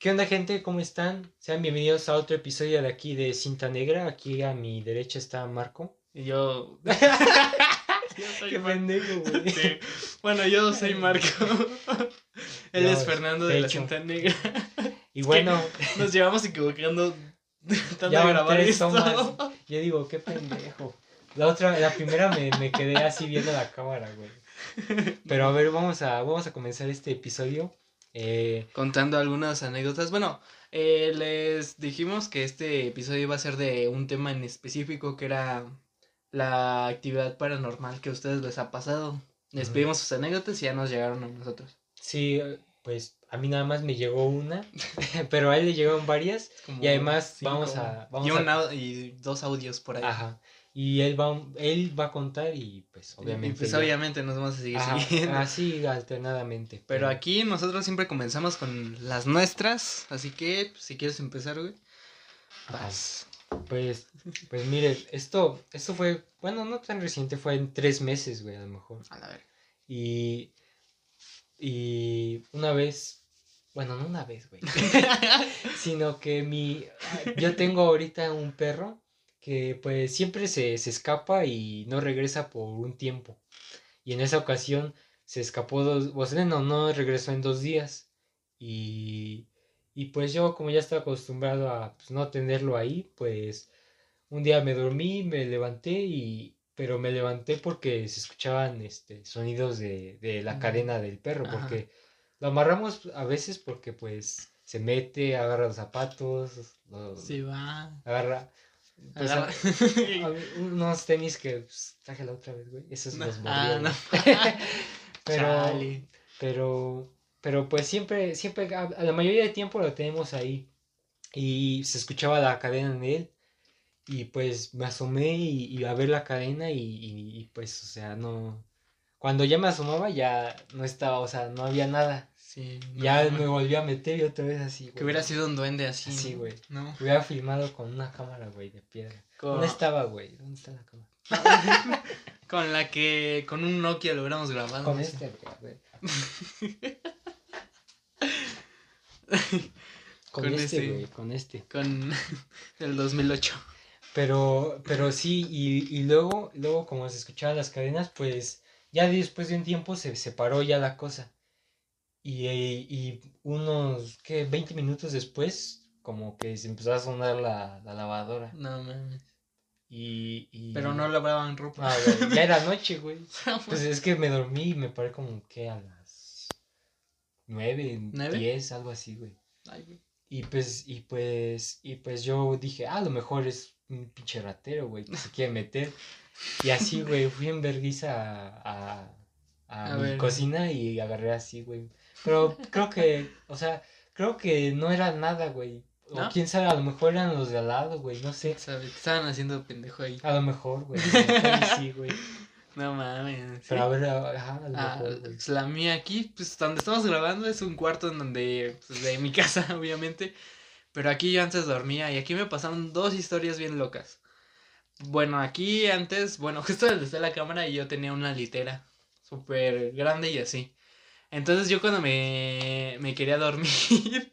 ¿Qué onda, gente? ¿Cómo están? Sean bienvenidos a otro episodio de aquí de Cinta Negra. Aquí a mi derecha está Marco. Y yo. yo soy Qué pendejo, güey. Sí. Bueno, yo soy Marco. Él es Fernando de, la Cinta Negra. Y bueno. Nos llevamos equivocando tanto ya grabar esto. Yo digo, qué pendejo. La otra, la primera me, me quedé así viendo la cámara, güey. Pero a ver, vamos a, vamos a comenzar este episodio. Eh, Contando algunas anécdotas. Bueno, eh, les dijimos que este episodio iba a ser de un tema en específico que era la actividad paranormal que a ustedes les ha pasado. Les pedimos sus anécdotas y ya nos llegaron a nosotros. Sí, pues a mí nada más me llegó una, pero a él le llegaron varias y además vamos a... Vamos y, y dos audios por ahí. Ajá. Y él va, él va a contar y pues obviamente. pues obviamente nos vamos a seguir siguiendo. Así alternadamente. Pero aquí nosotros siempre comenzamos con las nuestras. Así que pues, si quieres empezar, güey. Vas. Pues, pues mire, esto, esto fue, bueno, no tan reciente, fue en tres meses, güey, a lo mejor. A la ver. Y, y una vez, bueno, no una vez, güey, sino que mi, yo tengo ahorita un perro que pues siempre se, escapa y no regresa por un tiempo. Y en esa ocasión se escapó dos, o sea, no, regresó en dos días. Y, y pues yo como ya estaba acostumbrado a pues, no tenerlo ahí, pues un día me dormí, me levanté y, pero me levanté porque se escuchaban este, sonidos de, de la cadena del perro, porque lo amarramos a veces porque pues se mete, agarra los zapatos, sí, va. agarra, pues unos tenis que pues, traje la otra vez, güey. Esos los ah, no. pero, pero, pero pues siempre, siempre, a, la mayoría del tiempo lo tenemos ahí. Y se escuchaba la cadena en él. Y pues me asomé y, a ver la cadena y, y, pues, o sea, no. Cuando ya me asomaba ya no estaba, o sea, no había nada. Sí. Ya me volví a meter y otra vez así, güey. Que hubiera sido un duende así. Sí, güey. No. Hubiera filmado con una cámara, güey, de piedra. ¿Dónde estaba, güey? ¿Dónde está la cámara? con la que, con un Nokia lo hubiéramos grabado. Con este, güey. con, con, este, este, güey, con este. Con el 2008. Pero, pero sí, y, y luego, luego como se escuchaban las cadenas, pues ya después de un tiempo se separó ya la cosa. Y, y unos, ¿qué? 20 minutos después, como que se empezó a sonar la, la lavadora. No mames. Y, y... Pero no lavaban ropa. Ah, ya era noche, güey. pues es que me dormí y me paré como que a las 9, 10, algo así, güey. Ay, güey. Y pues, y pues, y pues yo dije, ah, a lo mejor es un pinche ratero, güey, que se quiere meter. Y así, güey, fui en vergüenza a, a, a, mi cocina y agarré así, güey. Pero creo que, o sea, creo que no era nada, güey. O quién sabe, a lo mejor eran los de al lado, güey, no sé. ¿Sabe? Estaban haciendo pendejo ahí. A lo mejor, güey. sí, güey. No mames. Pero a ver, ajá, a lo ah, pues la mía aquí, pues donde estamos grabando es un cuarto en donde, pues de mi casa, obviamente. Pero aquí yo antes dormía y aquí me pasaron dos historias bien locas. Bueno, aquí antes, bueno, justo donde está la cámara y yo tenía una litera súper grande y así. Entonces yo cuando me, me quería dormir,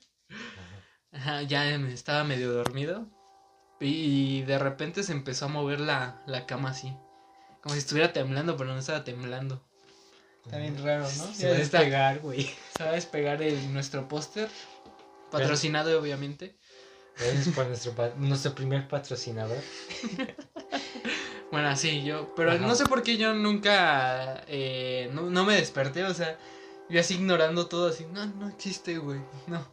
ya estaba medio dormido y de repente se empezó a mover la, la cama así. Como si estuviera temblando, pero no estaba temblando. Está bien raro, ¿no? Se va a despegar, güey. Se va a despegar el, nuestro póster. Patrocinado, obviamente. Gracias por nuestro, nuestro primer patrocinador. bueno, sí, yo. Pero no sé por qué yo nunca. Eh, no, no me desperté, o sea. Y así ignorando todo, así, no, no existe, güey, no.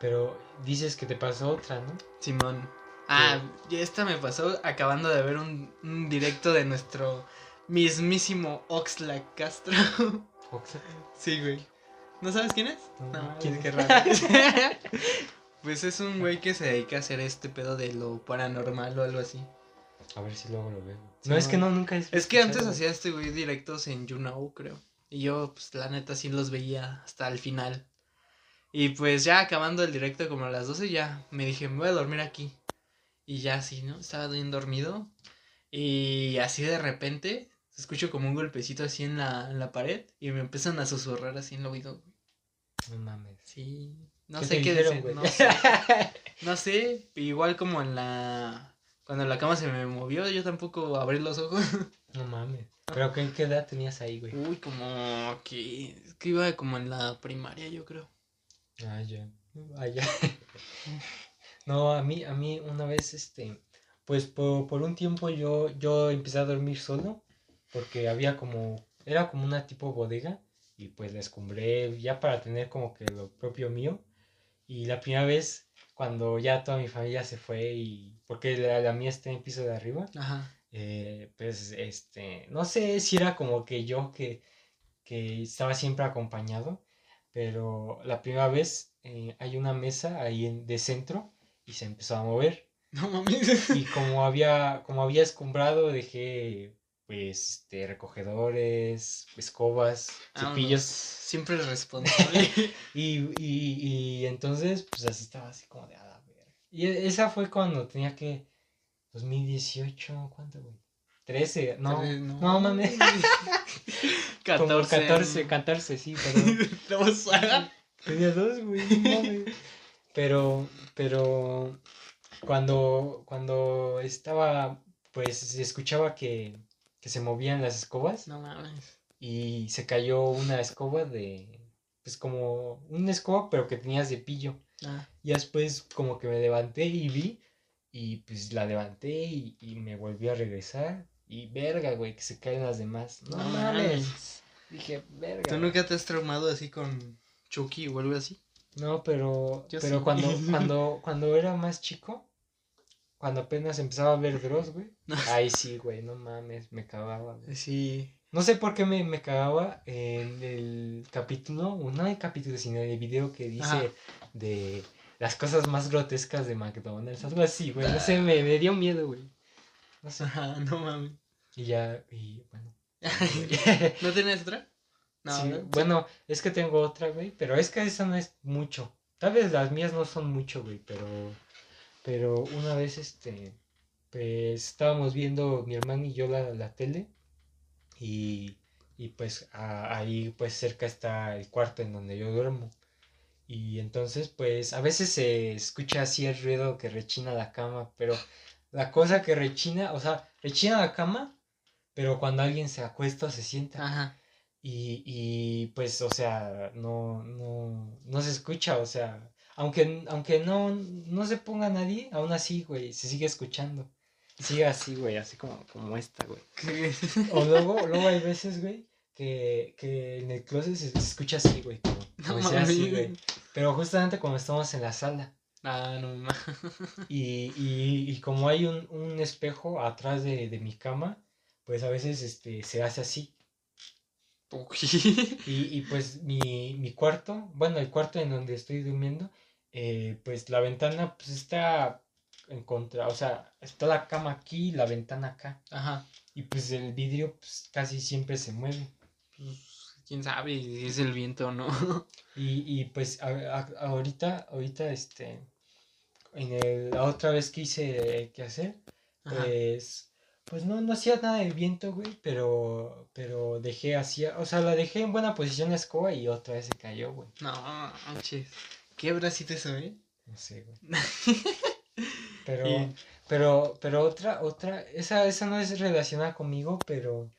Pero dices que te pasó otra, ¿no? Simón. Ah, y esta me pasó acabando de ver un, directo de nuestro mismísimo Oxlack Castro. ¿Oxlack? Sí, güey. ¿No sabes quién es? No, ¿quién es? Qué raro. pues es un güey que se dedica a hacer este pedo de lo paranormal o algo así. A ver si luego lo veo. no, es que no, nunca es. Es que antes hacía este güey directos en YouNow, creo. Y yo, pues la neta, sí los veía hasta el final. Y pues ya acabando el directo como a las 12 ya me dije, me voy a dormir aquí. Y ya así, ¿no? Estaba bien dormido. Y así de repente escucho como un golpecito así en la, en la pared y me empiezan a susurrar así en el oído. No mames. Sí. No ¿Qué sé qué dijeron, decir, güey? no sé. No sé, igual como en la... Cuando la cama se me movió, yo tampoco abrí los ojos. No mames. ¿Pero qué, qué edad tenías ahí, güey? Uy, como que... Que iba como en la primaria, yo creo. Ah, ya. Ah, ya. No, a mí, a mí una vez, este, pues por, por un tiempo yo, yo empecé a dormir solo, porque había como, era como una tipo bodega, y pues la escombré ya para tener como que lo propio mío. Y la primera vez, cuando ya toda mi familia se fue, y porque la, la mía está en el piso de arriba, Ajá. Eh, pues este, no sé si era como que yo que, que estaba siempre acompañado, pero la primera vez eh, hay una mesa ahí en, de centro y se empezó a mover. No mames. Y como había, como había escombrado, dejé pues este, recogedores, escobas, Vámonos. cepillos. Siempre responsable. Y, y, y entonces, pues así estaba así como de a la verga. Y esa fue cuando tenía que 2018, ¿cuánto, güey? 13, no, Tres, no, mames. 14. Como 14, 14, sí, perdón. Dos. Tenía dos, güey, no mames. Pero, pero cuando, cuando estaba, pues escuchaba que, que se movían las escobas No mames. y se cayó una escoba de, pues como una escoba, pero que tenía cepillo. Ah, Y después como que me levanté y vi, y pues la levanté y, y me volví a regresar. Y verga, güey, que se caen las demás. No, no mames. mames. Dije, verga. ¿Tú nunca te has traumado así con Chucky o algo así? No, pero, Yo pero sí. cuando, cuando, cuando era más chico, cuando apenas empezaba a ver Dross, güey. Ay, sí, güey, no mames, me cagaba, güey. Sí. No sé por qué me, me cagaba en el capítulo, o no el capítulo, sino el video que dice Ajá. de las cosas más grotescas de McDonald's, algo así, güey. No sé, me, me dio miedo, güey. No sé. Ajá, no mames. Y ya, y bueno. ¿No tienes otra? No, Sí, ¿no? bueno, es que tengo otra, güey, pero es que esa no es mucho. Tal vez las mías no son mucho, güey, pero pero una vez este pues estábamos viendo mi hermano y yo la, la tele y, y pues a- ahí pues cerca está el cuarto en donde yo duermo. Y entonces pues a veces se escucha así el ruido que rechina la cama, pero la cosa que rechina, o sea, rechina la cama, pero cuando alguien se acuesta o se sienta. Ajá. Y, y pues, o sea, no, no, no se escucha, o sea, aunque, aunque no, no se ponga nadie, aún así, güey, se sigue escuchando. Sigue así, güey, así como, como esta, güey. O luego, luego hay veces, güey, que, que en el closet se, se escucha así, güey, como, No sea así, güey. Pero justamente cuando estamos en la sala. Ah, no mames. Y, y, y como hay un, un espejo atrás de, de mi cama, pues a veces este, se hace así. Uy. Y, y pues mi, mi cuarto, bueno, el cuarto en donde estoy durmiendo, eh, pues la ventana pues está en contra, o sea, está la cama aquí y la ventana acá. Ajá. Y pues el vidrio pues casi siempre se mueve. Pues, quién sabe si es el viento o no. Y, y pues a- a- ahorita, ahorita este, en el- la otra vez que hice que hacer, Ajá. pues, pues no, no hacía nada del viento, güey, pero, pero dejé así, o sea, la dejé en buena posición la escoba y otra vez se cayó, güey. No, manches. ¿Qué bracito eso, eh? No sé, güey. Pero, pero, pero otra, otra, esa, esa no es relacionada conmigo, pero,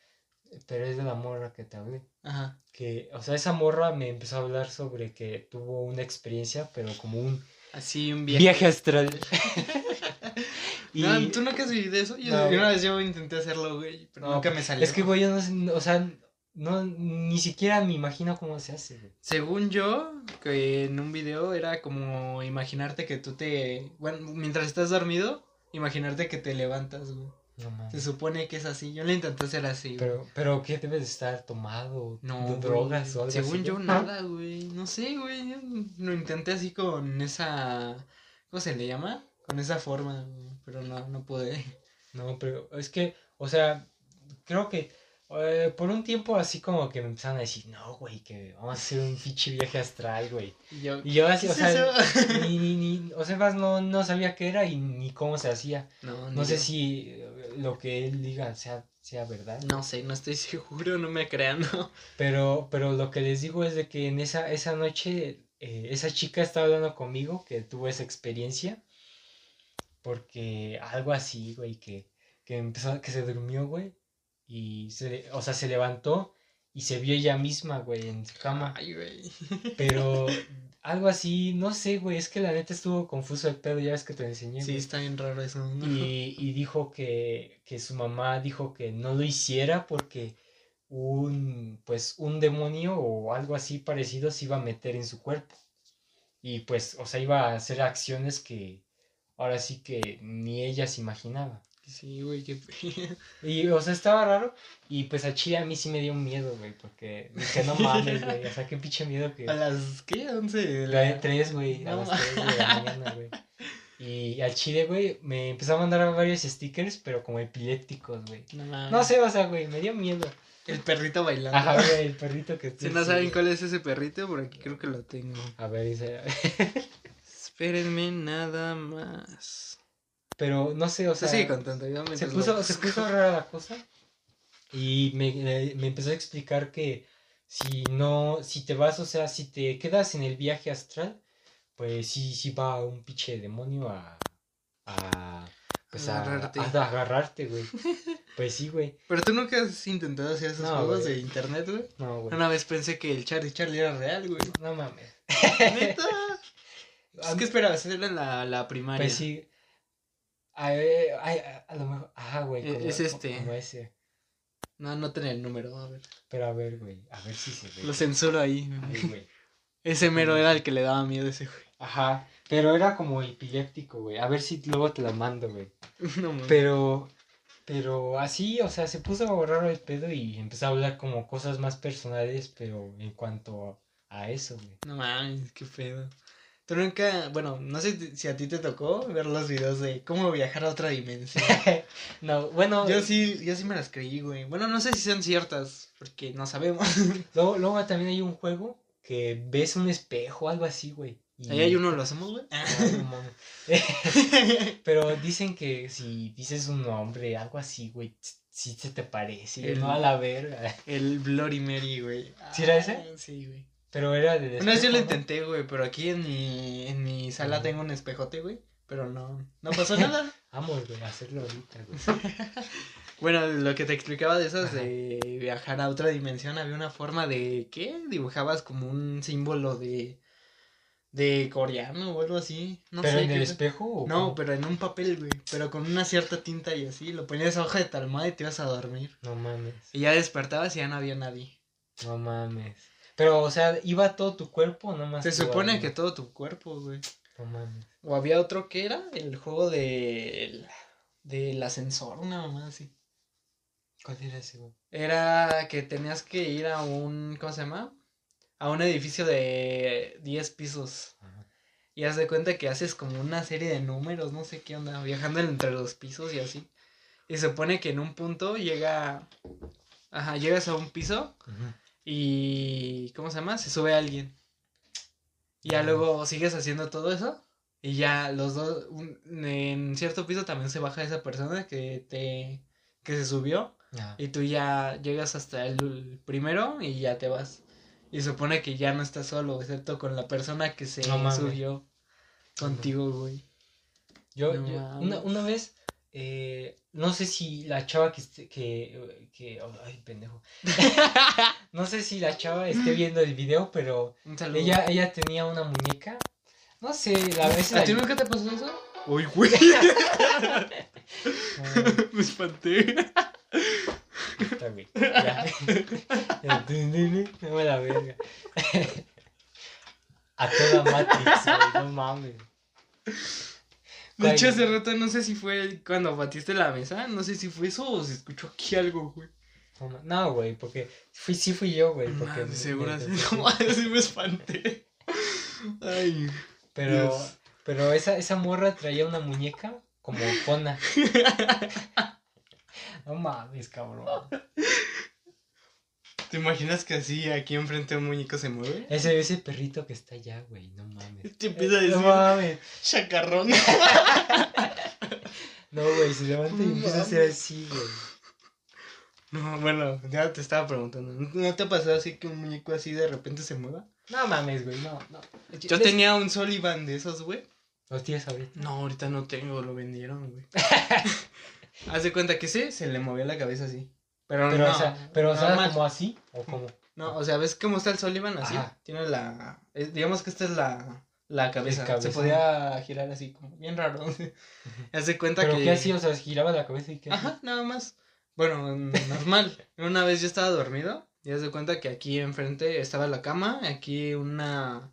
pero es de la morra que te hablé. Ajá. Que, o sea, esa morra me empezó a hablar sobre que tuvo una experiencia, pero como un Así un viaje. astral. y, No, ¿tú nunca has vivido eso? Yo, No, una vez yo intenté hacerlo, güey, pero no, nunca me salió. Es que, güey, yo no sé, o sea, no, ni siquiera me imagino cómo se hace, güey. Según yo, que en un video era como imaginarte que tú te... Bueno, mientras estás dormido, imaginarte que te levantas, güey. No. Se supone que es así. Yo lo intenté hacer así, güey. Pero, pero, ¿qué debes de estar tomado? No, ¿De güey. drogas o algo Según así, yo, güey? nada, güey. No sé, güey. yo Lo intenté así con esa... ¿Cómo se le llama? Con esa forma, güey, Pero no, no pude. No, pero es que, o sea, creo que eh, por un tiempo así como que me empezaron a decir, no, güey, que vamos a hacer un pinche viaje astral, güey. Y yo... Y yo así, ¿qué o sea, ni, ni, ni, o sea, más no, no sabía qué era y ni cómo se hacía. No, No sé yo. si lo que él diga sea, sea verdad. No sé, no estoy seguro, no me crean, no. Pero, pero lo que les digo es de que en esa, esa noche eh, esa chica estaba hablando conmigo que tuvo esa experiencia. Porque algo así, güey, que, que empezó, que se durmió, güey. Y se, o sea, se levantó y se vio ella misma, güey, en su cama. Ay, güey. Pero algo así, no sé, güey, es que la neta estuvo confuso el pedo, ya ves que te enseñé. Sí, güey. está bien raro eso. ¿no? Y, y dijo que, que su mamá dijo que no lo hiciera porque un, pues, un demonio o algo así parecido se iba a meter en su cuerpo. Y pues, o sea, iba a hacer acciones que ahora sí que ni ella se imaginaba. Sí, güey, qué Y, o sea, estaba raro. Y pues a Chile a mí sí me dio miedo, güey, porque dije, no mames, güey, o sea, qué pinche miedo que... ¿A las qué? ¿11? de La de tres, güey, a las tres de la mañana, güey. Y al chile, güey, me empezó a mandar varios stickers, pero como epilépticos, güey. No, mames. No sé, o sea, güey, me dio miedo. El perrito bailando. Ajá, güey, el perrito que Si no saben cuál es ese perrito, por aquí creo que lo tengo. A ver, dice. Espérenme nada más. Pero no sé, o sea, sigue contando. yo se lo puso, se puso rara la cosa. Y me, me- empezó a explicar que si no, si te vas, o sea, si te quedas en el viaje astral, pues sí, sí va un pinche demonio a. a pues a, Agarrarte. a agarrarte, güey. Pues sí, güey. Pero tú nunca has intentado hacer esos No, juegos güey. de internet, güey. No, güey. Una vez pensé que el Charlie Charlie era real, güey. No mames. ¿Neta? Es que esperabas, era en la, la primaria. Pues sí. A, ver, ay, a, a lo mejor. Ajá, güey. E- como- es este. Como ese. No, no tenía el número, a ver. Pero a ver, güey. A ver si se ve. Lo censuro ahí. Ay, güey. Ese mero era el que le daba miedo a ese güey. Ajá. Pero era como epiléptico, güey. A ver si luego te la mando, güey. No mames. Pero. Pero así, o sea, se puso raro el pedo y empezó a hablar como cosas más personales, pero en cuanto a eso, güey. No mames, qué pedo. Tú nunca, bueno, no sé si a ti te tocó ver los videos de cómo viajar a otra dimensión. no, bueno. Yo sí, yo sí me las creí, güey. Bueno, no sé si sean ciertas, porque no sabemos. Luego, luego también hay un juego que ves un espejo, algo así, güey. y- Ahí hay uno, ¿lo hacemos, güey? Ah. Pero dicen que si dices un nombre, algo así, güey, si se te parece, El- no a la verga. El Bloody Mary, güey. ¿Sí era ese? Ah, Sí, güey. Pero era de Una vez yo lo intenté, güey, pero aquí en mi, en mi sala tengo un espejote, güey. Pero no, no pasó nada. Vamos, güey, a hacerlo ahorita, güey. Bueno, lo que te explicaba de esas Ajá. de viajar a otra dimensión, había una forma de, ¿qué? Dibujabas como un símbolo de, de coreano o algo así. No ¿Pero sé en el espejo o No, cómo? pero en un papel, güey. Pero con una cierta tinta y así. Lo ponías a hoja de talmada y te ibas a dormir. No mames, Y ya despertabas y ya no había nadie. no mames. Pero, o sea, ¿iba todo tu cuerpo nomás Se supone que todo tu cuerpo, güey. No mames. O había otro que era el juego de del ascensor, una mamá así. ¿Cuál era ese, güey? Era que tenías que ir a un, ¿cómo se llama? A un edificio de 10 pisos. Ajá. Y haz de cuenta que haces como una serie de números, no sé qué onda, viajando entre los pisos y así. Y se supone que en un punto llega, ajá, llegas a un piso Ujú. Y, ¿cómo se llama? Se sube alguien. Y ya Ah. luego sigues haciendo todo eso. Y ya los dos, un- en cierto piso también se baja esa persona que te, que se subió. Y tú ya llegas hasta el primero y ya te vas. Y supone que ya no estás solo, excepto con la persona que se No subió contigo, güey. Yo, No yo- una, una vez, eh, no sé si la chava que, que, que, oh, ay, pendejo. no sé si la chava esté viendo el video, pero Un saludo. ella, ella tenía una muñeca. No sé, la vez ¿A la- ti nunca te pasó eso? Uy, güey. Me espanté. está, güey, ya. No me la verga. A toda Matrix, güey, no mames. De hecho, hace rato no sé si fue cuando batiste la mesa, no sé si fue eso o se escuchó aquí algo, güey. no güey, porque fui, sí fui yo, güey. Porque Porque me- seguro así, no mames, sí me espanté. Ay. Pero, Dios. pero esa, esa morra traía una muñeca como fona. No mames, cabrón. ¿Te imaginas que así aquí enfrente un muñeco se mueve? Ese, ese perrito que está allá, güey, no mames. Te empieza a decir, No mames. chacarrón. No, güey, se levanta y empieza a hacer así, güey. No, bueno, ya te estaba preguntando. ¿No te ha pasado así que un muñeco así de repente se mueva? No mames, güey, no, no. Yo tenía un Sullivan de esos, güey. ¿Los tienes ahorita? No, ahorita no tengo, lo vendieron, güey. Haz de cuenta que sí, se le movía la cabeza así. Pero, Pero, no, o sea, pero, o sea, como así, o como. No, o sea, ¿ves cómo está el Sullivan? Así. Ajá. Tiene la. es- digamos que esta es la, la cabeza. cabeza. Se podía girar así, como bien raro. Haz de cuenta Pero que. qué hacía, o sea, giraba la cabeza y qué. hacía? Ajá, nada más. Bueno, normal. Una vez yo estaba dormido y haz de cuenta que aquí enfrente estaba la cama, aquí una.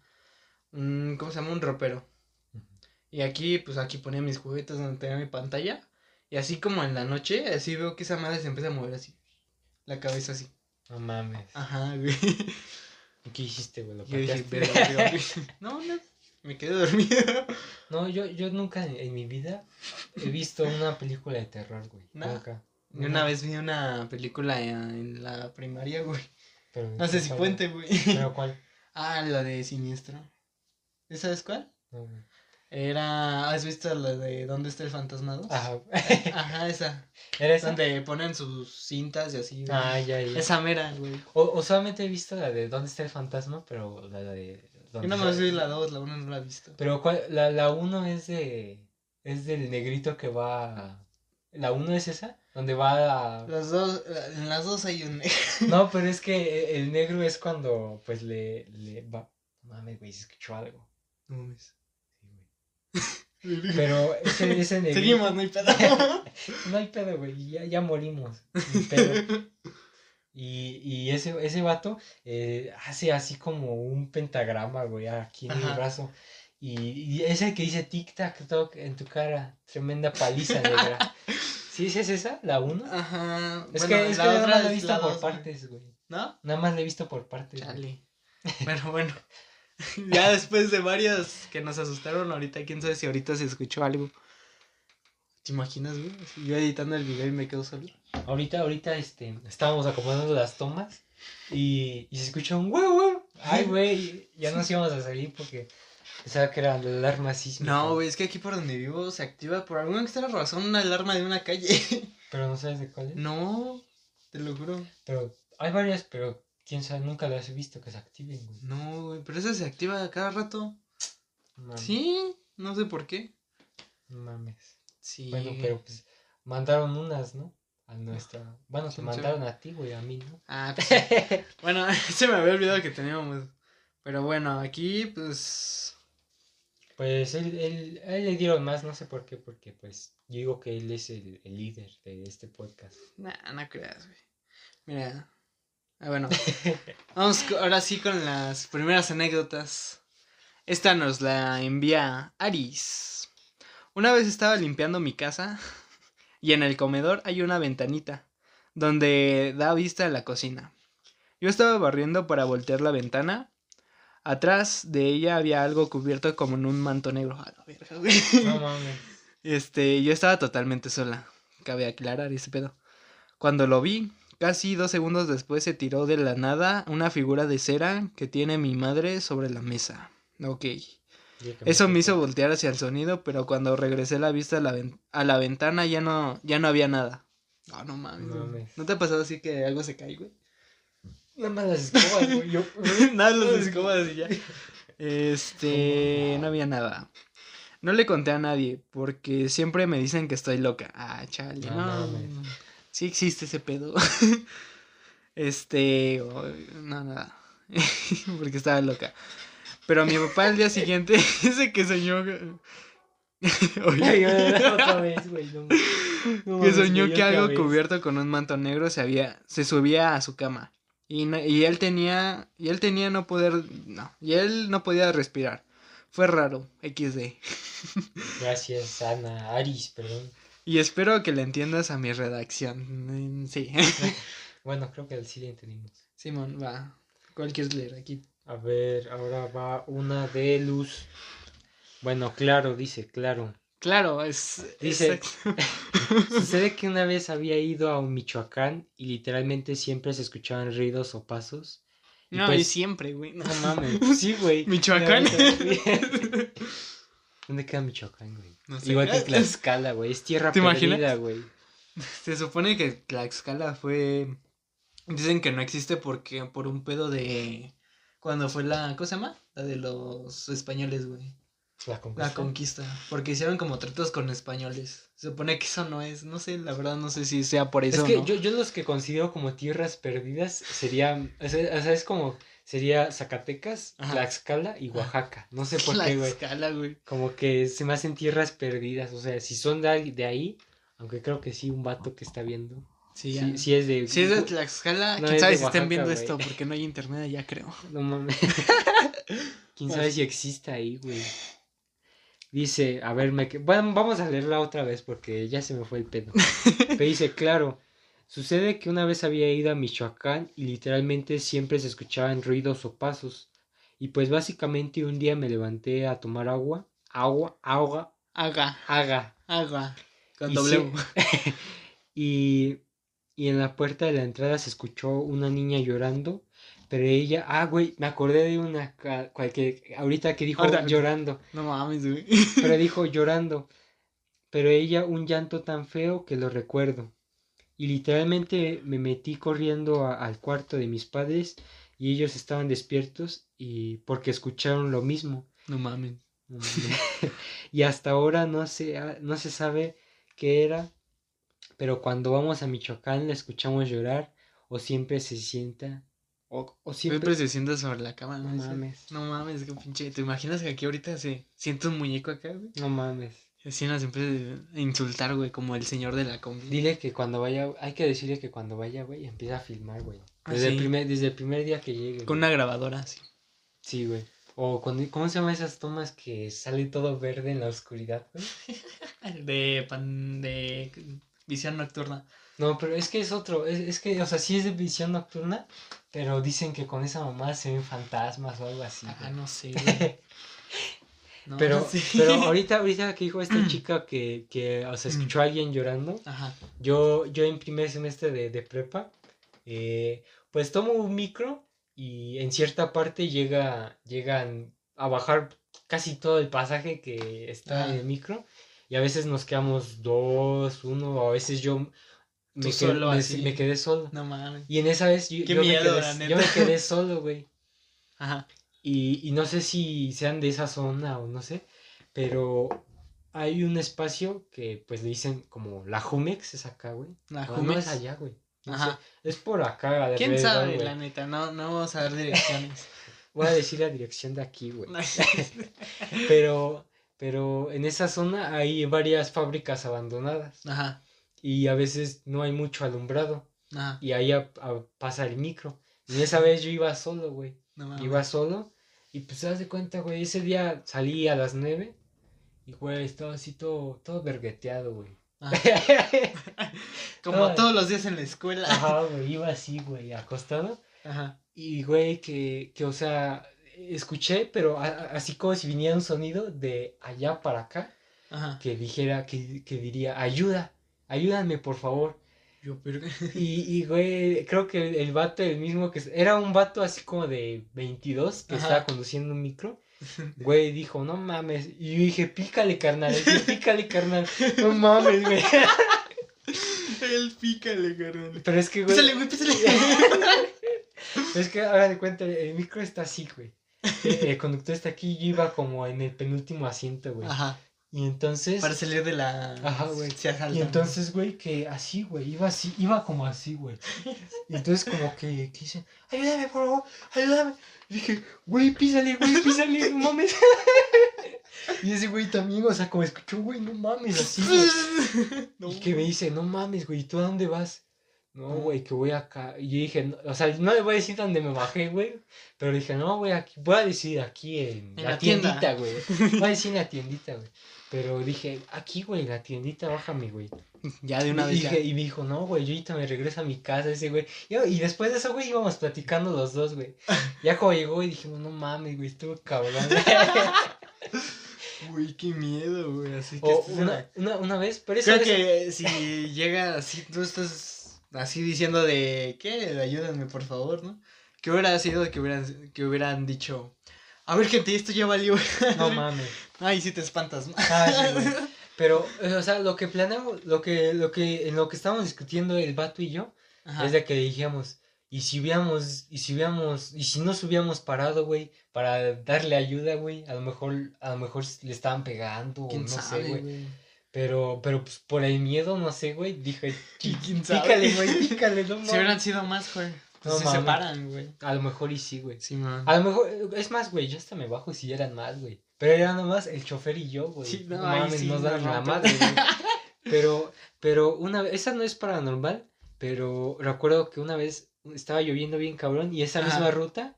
Un, ¿Cómo se llama? Un ropero. Y aquí, pues aquí ponía mis juguetes donde tenía mi pantalla. Y así como en la noche, así veo que esa madre se empieza a mover así. La cabeza así. No mames. Ajá, güey. ¿Y qué hiciste, güey? ¿Lo Yo dije, verga. No, no. Me quedé dormido. No, yo, yo nunca en, en mi vida he visto una película de terror, güey. Nunca. Y Una vez vi una película en, la primaria, güey. Pero, No sé si ¿cuál? cuente, güey. ¿Pero cuál? Ah, la de Siniestro. ¿Y ¿Sabes cuál? No, güey. Era. ¿Has visto la de ¿Dónde está el fantasma 2? Ajá. Ajá, esa. ¿Era esa? Donde ponen sus cintas y así. güey. Ah, ya, ya. Esa mera, güey. O, o solamente he visto la de ¿Dónde está el fantasma? Pero la de... Yo ¿dónde nada más vi la 2, la 1 no la he visto. Pero ¿cuál? La, la uno es de... Es del negrito que va... ¿La uno es esa? Donde va a... Las dos, en las dos hay un. No, pero es que el negro es cuando pues le, le va... No Mames, güey, se escuchó algo. No mames. Pero ese, ese negrito... Seguimos, no hay pedo. No hay pedo, güey, ya, ya morimos. Pedo. Y, y ese, ese vato eh, hace así como un pentagrama, güey, aquí en el brazo. Y, y es el que dice tic tac toc en tu cara. Tremenda paliza negra. ¿Sí es esa? ¿La uno? Ajá. es bueno, que, es que la nada otra más la he visto por dos, partes, güey. ¿No? Nada más la he visto por partes. Chale. Pero bueno. ya después de varias que nos asustaron ahorita, quién sabe si ahorita se escuchó algo. ¿Te imaginas, güey? Si Yo editando el video y me quedo solo. Ahorita, ahorita, este, estábamos acomodando las tomas y, y se escucha un wow, wow. Ay, güey, ya nos íbamos a salir porque pensaba que era la alarma sísmica. No, güey, es que aquí por donde vivo se activa por alguna extraña razón una alarma de una calle. Pero no sabes de cuál es. no, te lo juro. Pero hay varias, pero quién sabe, nunca las he visto que se activen, güey. No, güey, pero esa se activa cada rato. Mames, Sí, no sé por qué. no mames. Sí. Bueno, pero pues mandaron unas, ¿no? A nuestra. Bueno, te ¿Quién mandaron a ti, güey, a mí, ¿no? Ah, pues. Bueno, se me había olvidado que teníamos. Pero bueno, aquí pues. Pues él, él, él le dieron más, no sé por qué, porque pues yo digo que él es el, el líder de este podcast. Nah, no creas, güey. Mira. Ah, bueno. Vamos ahora sí con las primeras anécdotas. Esta nos la envía Aris. Una vez estaba limpiando mi casa y en el comedor hay una ventanita donde da vista a la cocina. Yo estaba barriendo para voltear la ventana. Atrás de ella había algo cubierto como en un manto negro. A la verga, güey. No mames. Este, yo estaba totalmente sola. Cabe aclarar ese pedo. Cuando lo vi, casi dos segundos después se tiró de la nada una figura de cera que tiene mi madre sobre la mesa. Ok. Eso me hizo voltear hacia el sonido, pero cuando regresé la vista a la, ven- a la ventana ya no, ya no había nada. No, no mames. No mames. ¿No te ha pasado así que algo se cae, güey? Nada más las escobas, güey. Yo... nada, los escobas y ya. Este, no había nada. No le conté a nadie, porque siempre me dicen que estoy loca. Ah, chale, No no. mames. Sí existe ese pedo. Este, no, nada. porque estaba loca. Pero mi papá al día siguiente dice que soñó. Oye, otra vez, güey. No, que soñó que algo cubierto con un manto negro se había se subía a su cama y, no- y él tenía y él tenía no poder no y él no podía respirar fue raro XD Gracias, Ana. Aris, perdón. Y espero que le entiendas a mi redacción Mm, sí Bueno, creo que sí le entendimos. Simón va ¿cuál quieres leer aquí A ver, ahora va una de luz. Bueno, claro, dice, claro. claro es Dice-. Sucede que una vez había ido a un Michoacán y literalmente siempre se escuchaban ruidos o pasos. Y no pues- y siempre güey no. No mames. Sí, güey. Michoacán. ¿Dónde queda Michoacán, güey? No sé. Igual que Tlaxcala, güey. Es tierra ¿Te imaginas? perdida, güey. Se supone que Tlaxcala fue. Dicen que no existe porque por un pedo de. cuando fue la, ¿cómo se llama? La de los españoles, güey. La conquista. La conquista. Porque hicieron como tratos con españoles. Se supone que eso no es, no sé, la verdad no sé si sea por eso. es que ¿no? yo, yo los que considero como tierras perdidas sería, o sea, o sea, es como, sería Zacatecas, Ajá. Tlaxcala y Oaxaca. No sé por qué, güey. Tlaxcala, güey. Como que se me hacen tierras perdidas. O sea, si son de, ahí- de ahí, aunque creo que sí, un vato que está viendo. Sí, Sí, es de. Si es de Tlaxcala, No, quién es sabe si estén Oaxaca, viendo güey. esto, porque no hay internet allá, creo. No mames. Quién sabe si exista ahí, güey. Dice, a ver, me... bueno, vamos a leerla otra vez porque ya se me fue el pedo. Pero dice, claro, sucede que una vez había ido a Michoacán y literalmente siempre se escuchaban ruidos o pasos. Y pues básicamente un día me levanté a tomar agua, agua, agua, Haga, haga. haga. Con Y sí- y, y en la puerta de la entrada se escuchó una niña llorando, pero ella, ah, güey, me acordé de una cualquier, ahorita que dijo llorando, No mames, güey. pero dijo llorando, pero ella un llanto tan feo que lo recuerdo. Y literalmente me metí corriendo a- al cuarto de mis padres y ellos estaban despiertos y porque escucharon lo mismo. No mames. No mames. y hasta ahora no se, no se sabe qué era, pero cuando vamos a Michoacán la escuchamos llorar o siempre se sienta o, o siempre... Siempre se sienta sobre la cama, No ¿no? Mames, No mames, qué pinche. ¿Te imaginas que aquí ahorita se siente un muñeco acá, güey? no mames. Así nos empieza a insultar, güey, como el señor de la combi. Dile que cuando vaya, hay que decirle que cuando vaya, güey, empieza a filmar, güey. Ah, Desde, el sí. primer, desde el primer día que llegue. Con güey. una grabadora, así. Sí, güey. O con, ¿cómo se llaman esas tomas que sale todo verde en la oscuridad, güey? De pan. de. visión nocturna. No, pero es que es otro, es, es que, o sea, sí es de visión nocturna, pero dicen que con esa mamá se ven fantasmas o algo así. Ah, no sé, güey. No, pero, sé. pero ahorita, ahorita que dijo esta chica que, que, o sea, escuchó a alguien llorando, Ajá. yo, yo en primer semestre de, de prepa, eh, pues tomo un micro y en cierta parte llega, llegan a bajar casi todo el pasaje que está en Ah. el micro y a veces nos quedamos dos, uno, a veces yo me, quedé, solo me- me quedé solo. No mames. Y en esa vez yo, yo me, miedo, quedé, la yo me quedé solo, güey. Ajá. Y, y no sé si sean de esa zona o no sé, pero hay un espacio que pues le dicen como la Jumex es acá, güey. La O No Jumex. es allá, güey. No Ajá. sé, es por acá. de ¿Quién sabe, güey. la neta? No, no vamos a dar direcciones. Voy a decir la dirección de aquí, güey. Pero, pero en esa zona hay varias fábricas abandonadas Ajá. y a veces no hay mucho alumbrado Ajá. y ahí a- a- pasa el micro. Y esa vez yo iba solo, güey. No. Iba solo y pues das de cuenta, güey, ese día salí a las nueve y, güey, estaba así todo, todo vergueteado, güey. Como todos los días en la escuela. Ajá, güey, iba así, güey, acostado. Ajá. Y, güey, que, que, o sea, escuché, pero a- a- así como si viniera un sonido de allá para acá, Ajá. que dijera, que, que diría, ayuda, ayúdame, por favor. Yo, pero... Y, y, güey, creo que el, el vato, el mismo que... Era un vato así como de 22 que Ajá. estaba conduciendo un micro. Güey, dijo, no mames. Y yo dije, pícale, carnal. Dije, pícale, carnal. No mames, güey. El pícale, carnal. Pero es que, güey... Písale, güey, písale. Es que haga de cuenta, el micro está así, güey. El, el conductor está aquí y yo iba como en el penúltimo asiento, güey. Ajá. Y entonces... Para salir de la... Ajá, güey. Y entonces, güey, que así, güey, iba así, iba como así, güey. Y entonces como que, que dicen, ayúdame, por favor, ayúdame. Y dije, güey, písale, güey, písale, no mames. Y ese güey también, o sea, como escuchó, güey, no mames, así, güey. No. Y que me dice, no mames, güey, ¿y tú a dónde vas? No, güey, que voy acá. Y yo dije, no, o sea, no le voy a decir dónde me bajé, güey. Pero dije, no, güey, aquí, voy a decir aquí en, En la, tiendita, güey. Voy a decir en la tiendita, güey. Pero dije, aquí, güey, la tiendita, bájame, güey. Ya de una y, vez ya. y me dijo, no, güey, yo ahorita me regreso a mi casa, ese güey. Y, y después de eso, güey, íbamos platicando los dos, güey. Ya como llegó y dijimos, no mames, güey, estuvo cabrón. Uy, qué miedo, güey. Así que... o una, una, una vez, pero Creo vez- que si llega así, tú estás así diciendo de, ¿qué? Ayúdenme, por favor, ¿no? ¿Qué hubiera sido que hubieran, que hubieran dicho? A ver, gente, esto ya valió. No mames. Ay, sí te espantas. Ah, sí, güey. Pero, eh, o sea, lo que planeamos, lo que, lo que, en lo que estábamos discutiendo el vato y yo, Ajá. es de que dijimos, Y si hubiéramos, y si hubiéramos, y si nos hubiéramos parado, güey, para darle ayuda, güey, a lo mejor, a lo mejor le estaban pegando, o ¿Quién no sabe, sé, güey. Pero, pero pues por el miedo, no sé, güey, dije, "Chi- ¿Quién sabe? pícale, güey, pícale, no Si mames". hubieran sido más, güey. Pues No se mames. separan, güey. A lo mejor y sí, güey. Sí, man. A lo mejor, es más, güey, yo hasta me bajo si eran más, güey. Pero era nomás el chofer y yo, güey. Sí, no, mames, sí, nos no dan la madre, güey. Pero, pero una vez, esa no es paranormal, pero recuerdo que una vez estaba lloviendo bien cabrón y esa misma ruta,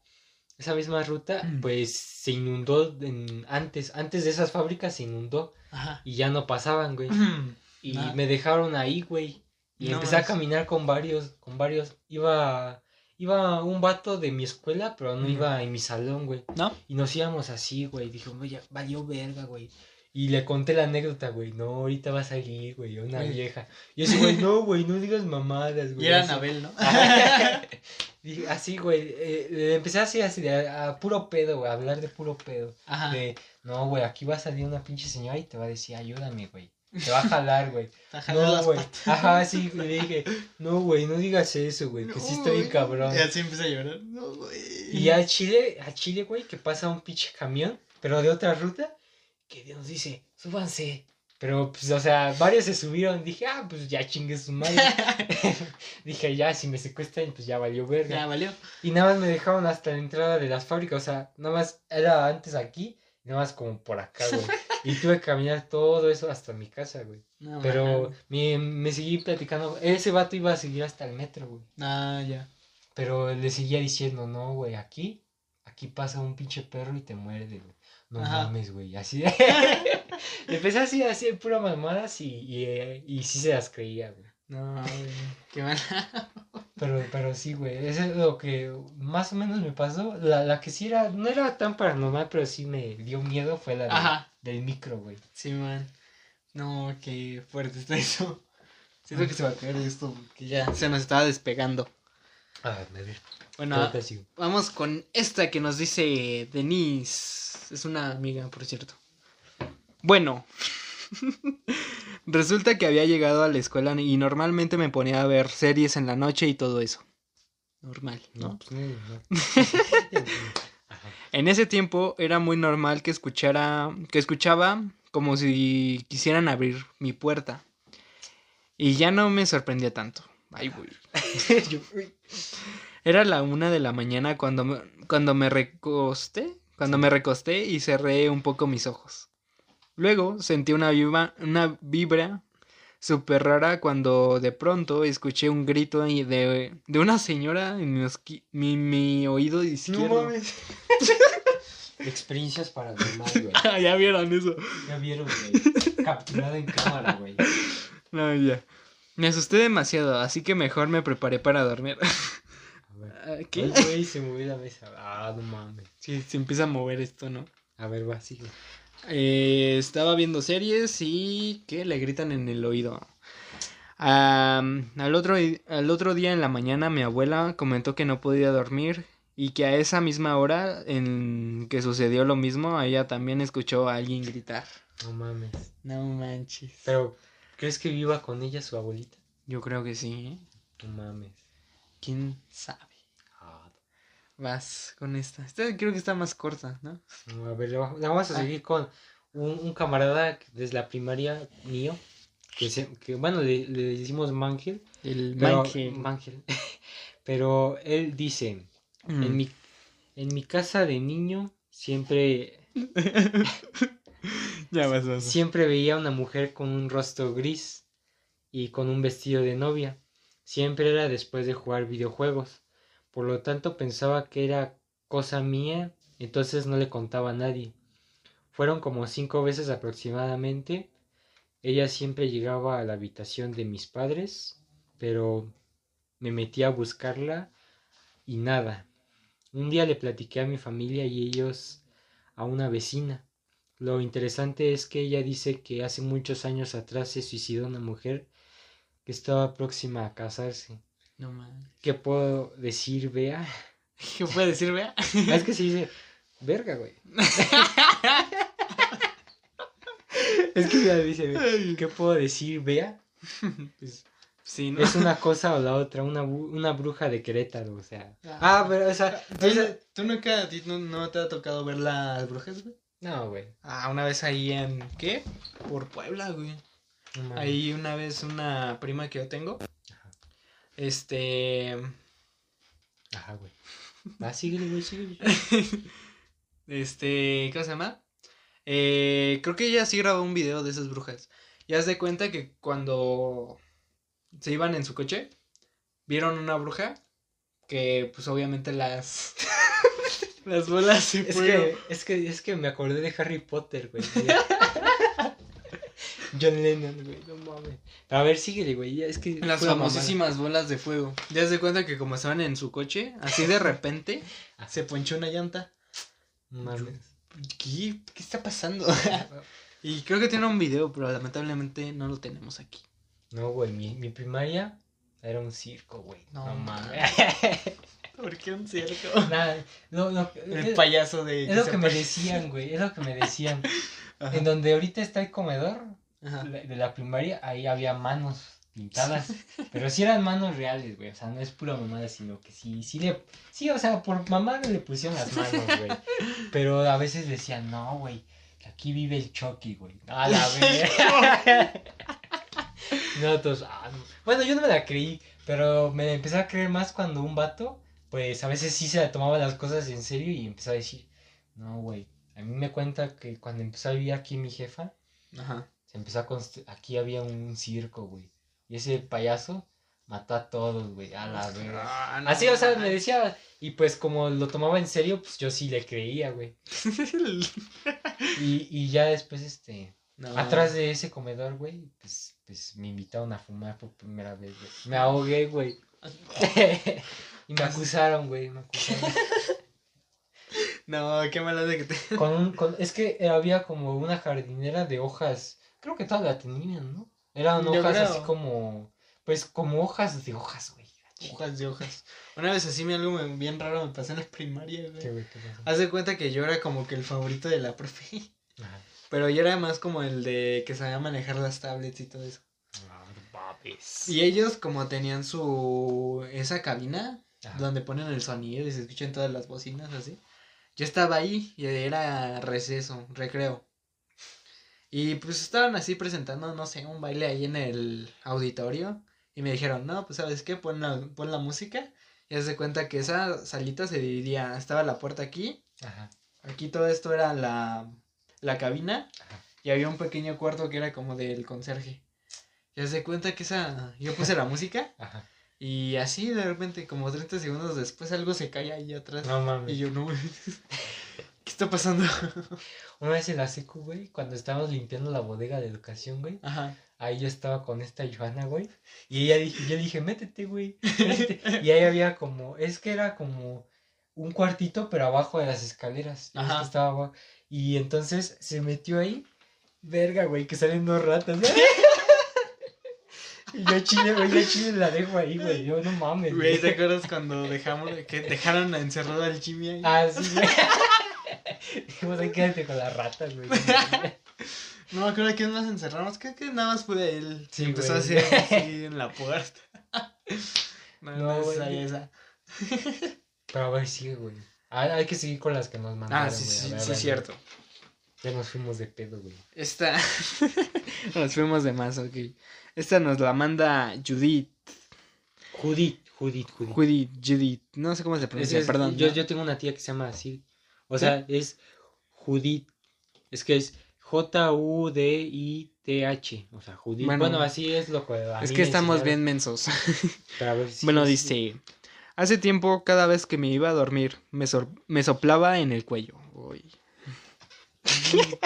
esa misma ruta, Mm. pues se inundó en- antes, antes de esas fábricas se inundó Ajá. y ya no pasaban, güey. Y me dejaron ahí, güey. Y No empecé a caminar con varios, con varios. Iba, iba un vato de mi escuela, pero no iba en mi salón, güey. ¿No? Y nos íbamos así, güey. Dije, oye, valió verga, güey. Y le conté la anécdota, güey. No, ahorita va a salir, güey, una Güey. vieja. Y yo así, güey, no, güey, no digas mamadas, güey. Y era. Anabel, ¿no? Dije, así, güey. eh, le empecé así, así, de a, a puro pedo, güey, a hablar de puro pedo. Ajá. De, no, güey, aquí va a salir una pinche señora y te va a decir, ayúdame, güey. Te va a jalar, güey. No, las güey. patas. Ajá, sí, le dije, no, güey, no digas eso, güey, que sí está bien No, cabrón. Y así empieza a llorar. No, güey. Y a Chile, a Chile, güey, que pasa un pinche camión, pero de otra ruta, que nos dice, súbanse. Pero, pues, o sea, varios se subieron. Dije, ah, pues ya chingue su madre. Dije, ya, si me secuestran, pues ya valió verga. Ya valió. Y nada más me dejaron hasta la entrada de las fábricas. O sea, nada más era antes aquí, y nada más como por acá, güey. Y tuve que caminar todo eso hasta mi casa, güey. No, Pero me, me seguí platicando. Ese vato iba a seguir hasta el metro, güey. Ah, ya. Pero le seguía diciendo, no, güey, aquí, aquí pasa un pinche perro y te muerde, güey. No Ajá. mames, güey. Así empecé así a hacer pura mamadas y, y, eh, y sí se las creía, güey. No, güey. Qué mal. Pero, pero sí, güey. Eso es lo que más o menos me pasó. La, la que sí era, no era tan paranormal, pero sí me dio miedo fue la de- Ajá. del micro, güey. Sí, man. No, qué fuerte está eso. Siento que se va a caer esto porque ya se nos estaba despegando. Ah, me ver. Bueno, vamos con esta que nos dice Denise. Es una amiga, por cierto. Bueno. Resulta que había llegado a la escuela y normalmente me ponía a ver series en la noche y todo eso. Normal, ¿no? Pues no, no. Ajá. En ese tiempo era muy normal que escuchara, que escuchaba como si quisieran abrir mi puerta. Y ya no me sorprendía tanto. Ay, güey. Era la una de la mañana cuando me, cuando me recosté, cuando me recosté y cerré un poco mis ojos. Luego sentí una vibra, una vibra súper rara cuando de pronto escuché un grito de, de una señora en mi, esqui- mi, mi oído izquierdo. Experiencias paranormales, güey. Ah, ya vieron eso. Ya vieron, güey. Capturado en cámara, güey. No, ya. Me asusté demasiado, así que mejor me preparé para dormir. A ver. Ah, Ay, ¿Qué? güey, se movió la mesa. Ah, no mames. Sí, se empieza a mover esto, ¿no? A ver, va, sigue. Eh, estaba viendo series y que le gritan en el oído. Al, otro, al otro día en la mañana mi abuela comentó que no podía dormir y que a esa misma hora en que sucedió lo mismo, ella también escuchó a alguien gritar. No mames. No manches. Pero, ¿crees que viva con ella su abuelita? Yo creo que sí. ¿eh? No mames. ¿Quién sabe? Vas con esta. Esta creo que está más corta, ¿no? a ver, la va- la vamos a Ah. seguir con un, un camarada desde la primaria mío. Que, se, que bueno, le, le decimos Mangel. El Pero, Mangel. Mangel. Pero él dice, Mm. en, mi, en mi casa de niño siempre ya vas, vas. Siempre veía una mujer con un rostro gris y con un vestido de novia. Siempre era después de jugar videojuegos. Por lo tanto pensaba que era cosa mía, entonces no le contaba a nadie. Fueron como cinco veces aproximadamente. Ella siempre llegaba a la habitación de mis padres, pero me metí a buscarla y nada. Un día le platiqué a mi familia y ellos a una vecina. Lo interesante es que ella dice que hace muchos años atrás se suicidó una mujer que estaba próxima a casarse. No mames. ¿Qué puedo decir, Bea? ¿Qué puede decir, vea? Ah, es que se dice, verga, güey. es que ya dice, ¿qué puedo decir, Bea? Pues, Sí, ¿no? Es una cosa o la otra, una, una bruja de Querétaro, o sea. Ah. Ah, pero, o sea, ¿Tú, esa- tú nunca, a ti no, no te ha tocado ver las brujas, güey? No, güey. Ah, una vez ahí en, ¿qué? Por Puebla, güey. no. Ahí una vez una prima que yo tengo, este, Ajá, güey. Ah, síguele, güey, síguele. este, ¿cómo se llama? Eh, creo que ella sí grabó un video de esas brujas. Y haz de cuenta que cuando se iban en su coche, vieron una bruja que pues obviamente las las bolas se Es fueron. que, es que, es que me acordé de Harry Potter, güey. John Lennon, güey, no mames. A ver, síguele, güey. ya, Es que. Las mamada. famosísimas bolas de fuego. Ya se cuenta que como estaban en su coche, así de repente se ponchó una llanta. No mames. ¿Qué, ¿Qué está pasando? y creo que tiene un video, pero lamentablemente no lo tenemos aquí. No, güey, mi, mi primaria era un circo, güey. No No, mames. ¿Por qué un circo? Nada, no, no, El es, payaso de. es lo que me decían, güey. Es lo que me decían. Ajá, En donde ahorita está el comedor ajá. de la primaria, ahí había manos pintadas. Pero sí eran manos reales, güey. O sea, no es pura mamada, sino que sí, sí le. Sí, o sea, por mamada le pusieron las manos, güey. Pero a veces decían, no, güey. Aquí vive el Chucky, güey. A la verga. No, todos, ah, no. Bueno, yo no me la creí, pero me empecé a creer más cuando un vato, pues a veces sí se la tomaba las cosas en serio y empezó a decir, no, güey. A mí me cuenta que cuando empezó a vivir aquí mi jefa, Ajá. Se empezó a construir, aquí había un circo, güey. Y ese payaso mató a todos, güey, a la verga. Ah, no Así, o sea, me decía, y pues como lo tomaba en serio, pues yo sí le creía, güey. Y, y ya después, este, No. atrás de ese comedor, güey, pues, pues me invitaron a fumar por primera vez, güey. Me ahogué, güey. y me acusaron, güey, me acusaron. No, qué mala de que te. Con un, con, es que había como una jardinera de hojas, creo que todas la tenían, ¿no? Eran Yo hojas creo. así como, pues como hojas de hojas, güey. Hojas de hojas. Una vez así me algo bien raro me pasó en la primaria, güey. ¿Qué, güey? ¿Qué pasó? Haz de cuenta que yo era como que el favorito de la profe. Ajá. Pero yo era más como el de que sabía manejar las tablets y todo eso. Ah, babes. Y ellos como tenían su... esa cabina Ajá. donde ponen el sonido y se escuchan todas las bocinas así. Yo estaba ahí y era receso, recreo. Y pues estaban así presentando, no sé, un baile ahí en el auditorio. Y me dijeron, no, pues sabes qué, pon la, pon la música. Y haz de cuenta que esa salita se dividía. Estaba la puerta aquí, Ajá. aquí todo esto era la, la cabina. Ajá. Y había un pequeño cuarto que era como del conserje. Y haz de cuenta que esa, yo puse la música. Ajá. Y así de repente, como 30 segundos después, algo se cae ahí atrás. No mames. Y yo, no, ¿qué está pasando? Una vez en la secu, güey, cuando estábamos limpiando la bodega de educación, güey, Ajá. ahí yo estaba con esta Johanna, güey, y ella dije, yo dije, métete, güey, métete. Y ahí había como, es que era como un cuartito, pero abajo de las escaleras. Ajá. estaba abajo. Y entonces se metió ahí, verga, güey, que salen dos ratas. y yo chile, güey, yo chile la dejo ahí, güey, yo no mames. Güey, ¿te acuerdas cuando dejamos, que dejaron encerrado al Jimmy ahí? Ah, sí, güey. Quédate con las ratas, güey. No acuerdo quién más encerramos, creo que nada más fue él. Sí, Empezó a hacer así en la puerta. no, No, güey. esa, esa. Pero a ver, sigue, güey. Hay, hay que seguir con las que nos mandaron, Ah, sí, güey. Sí, ver, sí, ver, cierto. Ya nos fuimos de pedo, güey. Esta. nos fuimos de más, ok. Esta nos la manda Judith. Judith, Judith, Judith. Judith, Judith. No sé cómo se pronuncia, es- perdón. Yo, ¿no? yo tengo una tía que se llama así. O sea, es Judith. Es que es J-U-D-I-T-H. O sea, Judith. Bueno, Bueno, así es lo que. a Es que estamos enseñaron. bien mensos. A bueno, dice. Hace tiempo, cada vez que me iba a dormir, me, me soplaba en el cuello. Uy.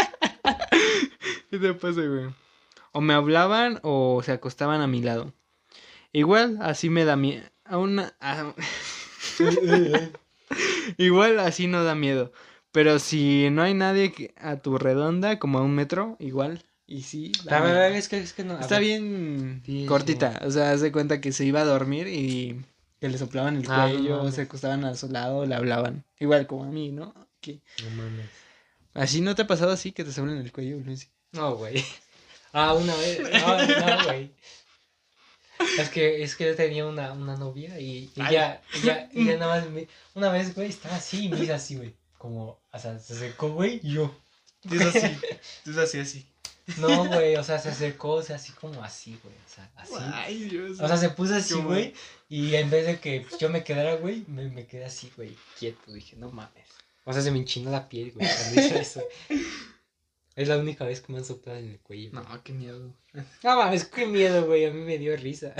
¿Qué te pasa, güey? O me hablaban o se acostaban a mi lado. Igual, así me da miedo. Igual, así no da miedo. Pero si no hay nadie a tu redonda, como a un metro, igual. Y sí. da A ver, a miedo. ver, es que, es que no. Está bien Sí, cortita. O sea, haz de cuenta que se iba a dormir y que le soplaban el Ah, cuello, mames. se acostaban a su lado, le hablaban. Igual como a mí, ¿no? Que- No mames. ¿Así no te ha pasado así que te soplan el cuello, Luis? No, güey. Ah, una vez. No, no, güey. Es que, es que yo tenía una, una novia y Ay. ella, ella, ella nada más me, una vez, güey, estaba así y me hizo así, güey. Como, o sea, se acercó, güey, y yo. Tú es así. Tú es así, así. No, güey, o sea, se acercó, o sea, así como así, güey. O sea, así. Ay, Dios. O sea, se puso así, güey. Y en vez de que pues, yo me quedara, güey, me, me quedé así, güey, quieto. Dije, no mames. O sea, se me enchinó la piel, güey, cuando hizo eso. Es la única vez que me han soplado en el cuello. No, qué miedo. No mames, qué miedo, güey. A mí me dio risa.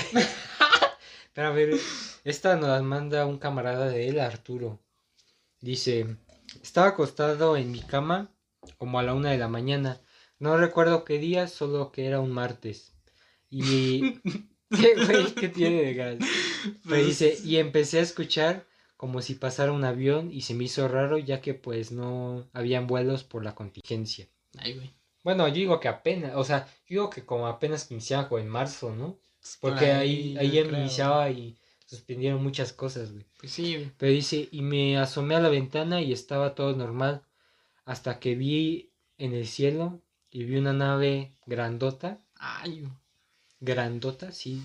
Pero a ver, esta nos la manda un camarada de él, Arturo. Dice: Estaba acostado en mi cama como a la una de la mañana. No recuerdo qué día, solo que era un martes. Y. ¿Qué, güey? ¿Qué tiene de gas? Pero dice: Y empecé a escuchar como si pasara un avión y se me hizo raro ya que pues no habían vuelos por la contingencia. Ay, güey. Bueno, yo digo que apenas, o sea, yo digo que como apenas iniciaba como en marzo, ¿no? Porque Por ahí, ahí creo. iniciaba y suspendieron muchas cosas, güey. Pues sí, güey. Pero dice, y me asomé a la ventana y estaba todo normal, hasta que vi en el cielo y vi una nave grandota, Ay, güey. grandota, sí,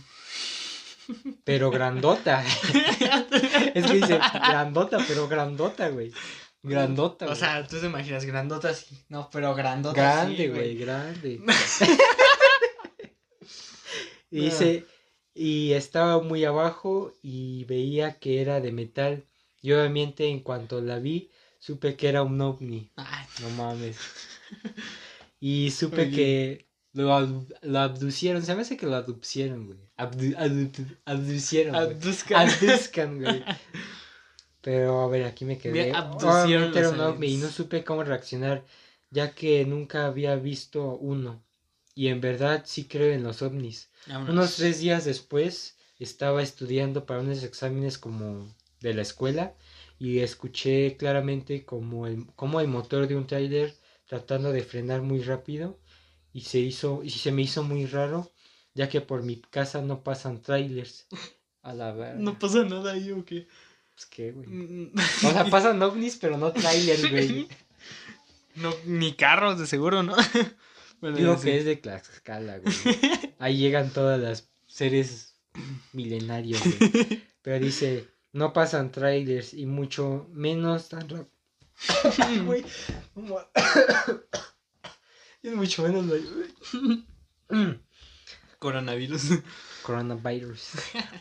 pero grandota. es que dice, grandota, pero grandota, güey. Grandota, O güey. sea, tú te imaginas grandota así. No, pero grandota Grande, sí, güey, grande. y No. Y estaba muy abajo y veía que era de metal. Y obviamente en cuanto la vi, supe que era un ovni. Ay, No mames. Y supe Oye. que lo, lo abducieron. Se me hace que lo abducieron, güey. Abdu- abdu- abducieron. abduzcan. Abduzcan, güey. Pero a ver, aquí me quedé. Me abducieron Obviamente era los un ovni y no supe cómo reaccionar, ya que nunca había visto uno. Y en verdad sí creo en los ovnis. Vámonos. Unos tres días después estaba estudiando para unos exámenes como de la escuela y escuché claramente como el, como el motor de un trailer tratando de frenar muy rápido y se hizo y se me hizo muy raro ya que por mi casa no pasan trailers. A la verdad. No pasa nada ahí o qué. Pues qué, güey. Mm, O sea, pasan ovnis, pero no trailers, güey. No, ni carros, de seguro, ¿no? Bueno, Digo que es de Tlaxcala, güey. Ahí llegan todas las seres milenarios, güey. Pero dice, no pasan trailers y mucho menos tan rápido. Es mucho menos güey. Coronavirus. Coronavirus.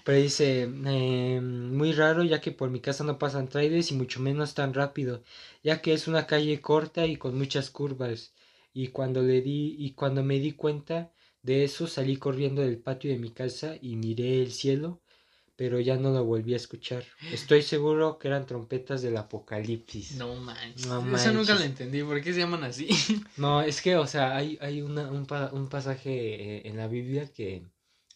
Pero dice, eh, muy raro ya que por mi casa no pasan trailers y mucho menos tan rápido, ya que es una calle corta y con muchas curvas. Y cuando le di, y cuando me di cuenta de eso salí corriendo del patio de mi casa y miré el cielo, pero ya no lo volví a escuchar. Estoy seguro que eran trompetas del apocalipsis. No manches. No Eso nunca lo entendí. ¿Por qué se llaman así? No, es que, o sea, hay, hay una, un, pa- un pasaje eh, en la Biblia que